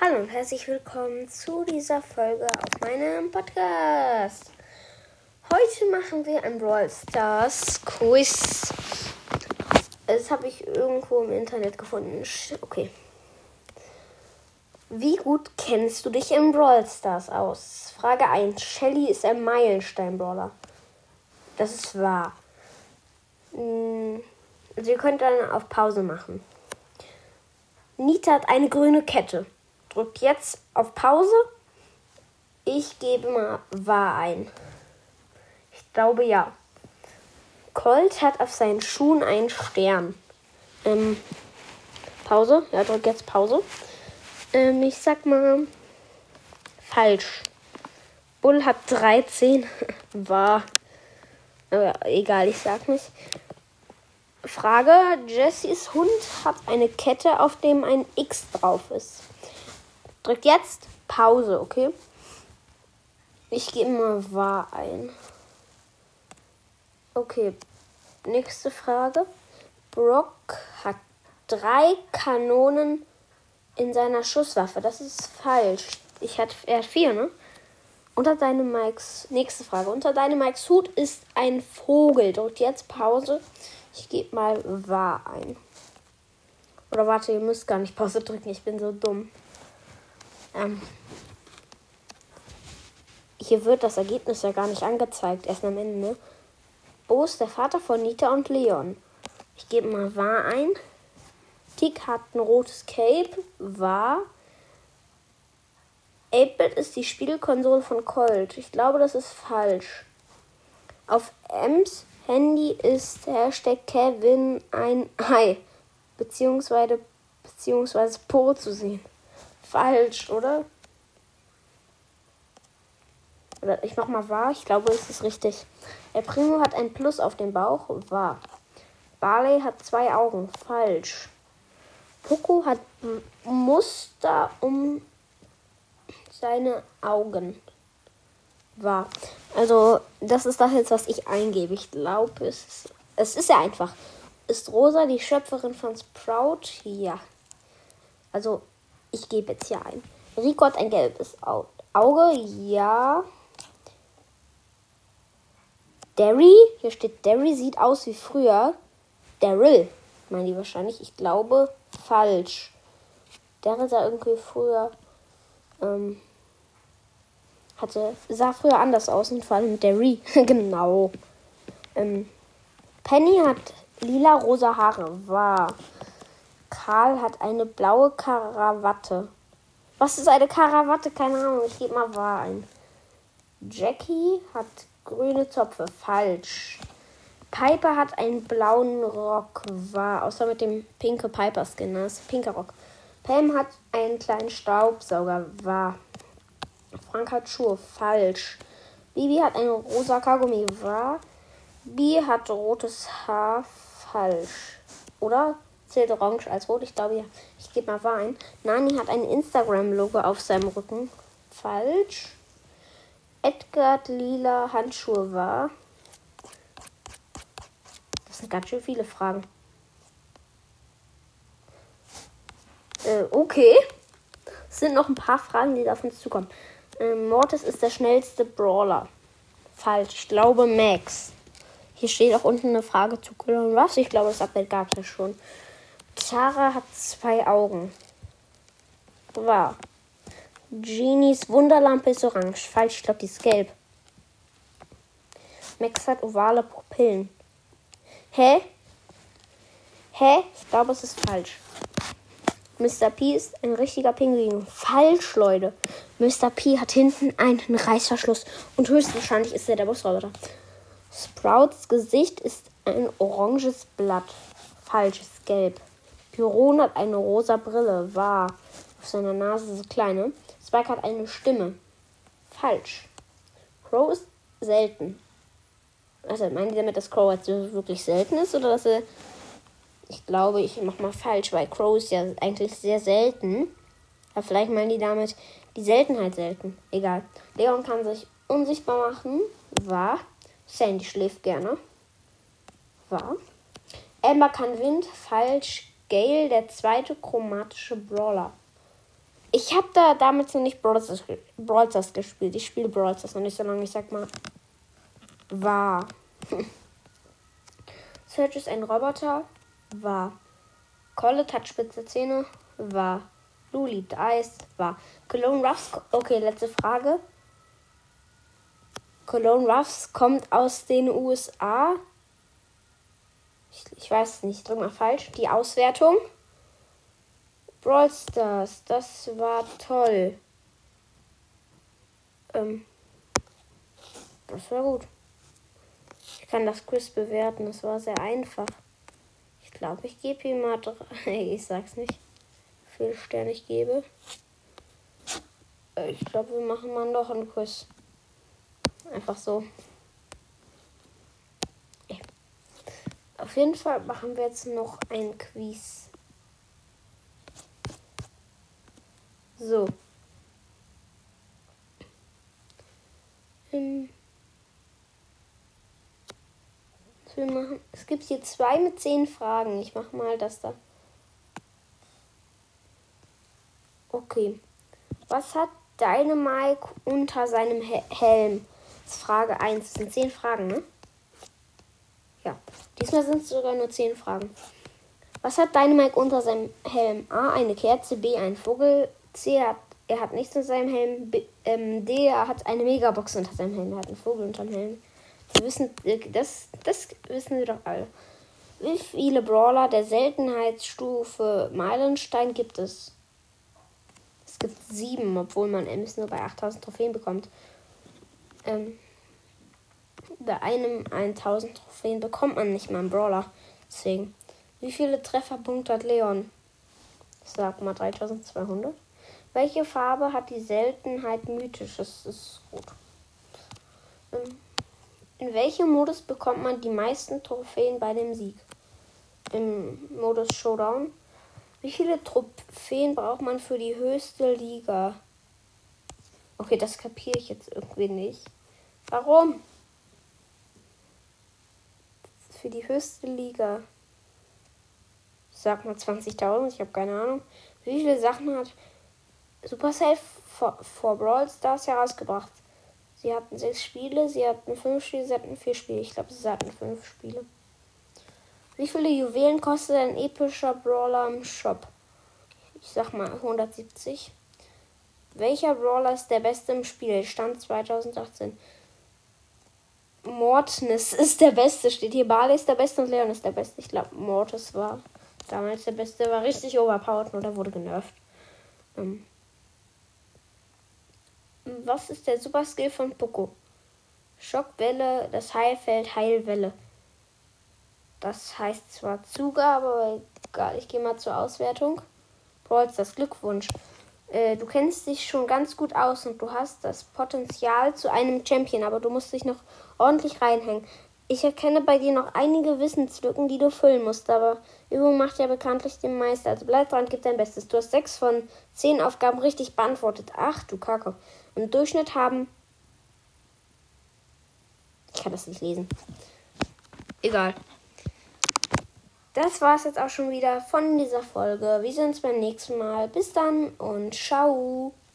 Hallo und herzlich willkommen zu dieser Folge auf meinem Podcast. Heute machen wir ein Brawl Stars Quiz. Das habe ich irgendwo im Internet gefunden. Okay. Wie gut kennst du dich in Brawl Stars aus? Frage 1. Shelly ist ein Meilenstein-Brawler. Das ist wahr. Hm, also ihr könnt dann auf Pause machen. Nita hat eine grüne Kette. Drückt jetzt auf Pause. Ich gebe mal wahr ein. Ich glaube ja. Colt hat auf seinen Schuhen einen Stern. Ähm, Pause. Ja, drück jetzt Pause. Ähm, ich sag mal falsch. Bull hat 13. War. Aber egal, ich sag nicht. Frage: Jessys Hund hat eine Kette, auf dem ein X drauf ist. Drückt jetzt Pause, okay? Ich gebe mal wahr ein. Okay, nächste Frage. Brock hat drei Kanonen in seiner Schusswaffe. Das ist falsch. Ich hat, er hat vier, ne? Unter deinem Mikes. Nächste Frage. Unter deinem Mikes Hut ist ein Vogel. Drückt jetzt Pause. Ich gebe mal wahr ein. Oder warte, ihr müsst gar nicht Pause drücken. Ich bin so dumm. Ähm, hier wird das Ergebnis ja gar nicht angezeigt. Erst am Ende? Bo ist der Vater von Nita und Leon. Ich gebe mal wahr ein. Tick hat ein rotes Cape. Wahr. 8-Bit ist die Spielkonsole von Colt. Ich glaube, das ist falsch. Auf Ems Handy ist Hashtag Kevin ein Ei. Beziehungsweise, beziehungsweise Po zu sehen. Falsch, oder? Oder ich mach mal wahr. Ich glaube, es ist richtig. El Primo hat ein Plus auf dem Bauch. Wahr. Barley hat zwei Augen. Falsch. Poco hat Muster um seine Augen. Wahr. Also, das ist das jetzt, was ich eingebe. Ich glaube, es ist, es ist ja einfach. Ist Rosa die Schöpferin von Sprout? Ja. Also, ich gebe jetzt hier ein. Rico hat ein gelbes Auge. Ja. Derry, hier steht Derry, sieht aus wie früher. Daryl, meinen die wahrscheinlich. Ich glaube, falsch. Daryl sah irgendwie früher, ähm, hatte, sah früher anders aus und vor allem Derry. genau. Ähm, Penny hat lila-rosa Haare. War. Karl hat eine blaue Karawatte. Was ist eine Karawatte? Keine Ahnung. Ich gebe mal wahr ein. Jackie hat grüne Zopfe. Falsch. Piper hat einen blauen Rock. War. Außer mit dem pinke Piper Skin. Das ist pinker Rock. Pam hat einen kleinen Staubsauger. War. Frank hat Schuhe. Falsch. Bibi hat einen rosa Kaugummi. War. Bi hat rotes Haar. Falsch. Oder? Zählt orange als rot? Ich glaube. Ich gebe mal wahr ein. Nani hat ein Instagram-Logo auf seinem Rücken. Falsch. Edgar lila Handschuhe war. Das sind ganz schön viele Fragen. Äh, okay. Es sind noch ein paar Fragen, die auf uns zukommen. Ähm, Mortis ist der schnellste Brawler. Falsch. Ich glaube Max. Hier steht auch unten eine Frage zu Colonel Ruffs. Ich glaube, das Update gab es ja schon. Tara hat zwei Augen. Wahr. Genies Wunderlampe ist orange. Falsch, ich glaube, die ist gelb. Max hat ovale Pupillen. Hä? Hä? Ich glaube, es ist falsch. Mr. P ist ein richtiger Pinguin. Falsch, Leute. Mr. P hat hinten einen Reißverschluss und höchstwahrscheinlich ist er der Busroboter. Sprouts Gesicht ist ein oranges Blatt. Falsch, ist gelb. Pyron hat eine rosa Brille. Wahr. Auf seiner Nase so kleine. Spike hat eine Stimme. Falsch. Crow ist selten. Also meinen Sie damit, dass Crow jetzt wirklich selten ist oder dass er. Ich glaube, ich mach mal falsch, weil Crow ist ja eigentlich sehr selten. Aber vielleicht meinen die damit die Seltenheit selten. Egal. Leon kann sich unsichtbar machen. Wahr. Sandy schläft gerne. Wahr. Amber kann Wind. Falsch. Gale, der zweite chromatische Brawler. Ich habe da damals noch nicht Brawl Stars, gespielt. Ich spiele Brawl Stars noch nicht so lange. Ich sag mal, war. Search ist ein Roboter. War. Collet hat spitze Zähne. War. Lou liebt Eis. War. Cologne Ruffs. Okay, letzte Frage. Cologne Ruffs kommt aus den USA. Ich, ich weiß nicht, drück mal falsch. Die Auswertung. Brawl Stars, das war toll. Ähm, das war gut. Ich kann das Quiz bewerten, das war sehr einfach. Ich glaube, ich gebe ihm mal drei. Ich sag's nicht, wie viele Sterne ich gebe. Äh, ich glaube, wir machen mal noch einen Quiz. Einfach so. Auf jeden Fall machen wir jetzt noch ein Quiz. So. Ähm. Wir machen. Es gibt hier zwei mit zehn Fragen. Ich mache mal das da. Okay. Was hat deine Mike unter seinem He Helm? Das ist Frage 1. Das sind zehn Fragen, ne? Ja. Diesmal sind es sogar nur zehn Fragen. Was hat Dynamite unter seinem Helm? A. Eine Kerze. B. Ein Vogel. C. Hat, er hat nichts unter seinem Helm. B, ähm, D. Er hat eine Megabox unter seinem Helm. Er hat einen Vogel unter dem Helm. Wir wissen, das, das wissen wir doch alle. Wie viele Brawler der Seltenheitsstufe Meilenstein gibt es? Es gibt sieben, obwohl man Ems nur bei 8000 Trophäen bekommt. Ähm, bei einem 1000 Trophäen bekommt man nicht mal einen Brawler. Deswegen. Wie viele Trefferpunkte hat Leon? Ich sag mal 3200. Welche Farbe hat die Seltenheit mythisch? Das ist gut. Ähm, in welchem Modus bekommt man die meisten Trophäen bei dem Sieg? Im Modus Showdown. Wie viele Trophäen braucht man für die höchste Liga? Okay, das kapiere ich jetzt irgendwie nicht. Warum? Für die höchste Liga. Sag mal 20.000, ich habe keine Ahnung. Wie viele Sachen hat Supercell vor, vor Brawl Stars herausgebracht? Sie hatten sechs Spiele, sie hatten fünf Spiele, sie hatten vier Spiele. Ich glaube, sie hatten fünf Spiele. Wie viele Juwelen kostet ein epischer Brawler im Shop? Ich sag mal 170. Welcher Brawler ist der beste im Spiel? Stand 2018. Mortis ist der Beste, steht hier. Barley ist der Beste und Leon ist der Beste. Ich glaube, Mortis war damals der Beste, war richtig overpowered oder wurde genervt. Ähm, was ist der Super Skill von Poco? Schockwelle, das Heilfeld, Heilwelle. Das heißt zwar Zugabe, aber egal, ich gehe mal zur Auswertung. Brawls, das Glückwunsch. Äh, du kennst dich schon ganz gut aus und du hast das Potenzial zu einem Champion, aber du musst dich noch ordentlich reinhängen. Ich erkenne bei dir noch einige Wissenslücken, die du füllen musst, aber Übung macht ja bekanntlich den Meister. Also bleib dran, gib dein Bestes. Du hast sechs von zehn Aufgaben richtig beantwortet. Ach du Kacke. Im Durchschnitt haben. Ich kann das nicht lesen. Egal. Das war es jetzt auch schon wieder von dieser Folge. Wir sehen uns beim nächsten Mal. Bis dann und ciao.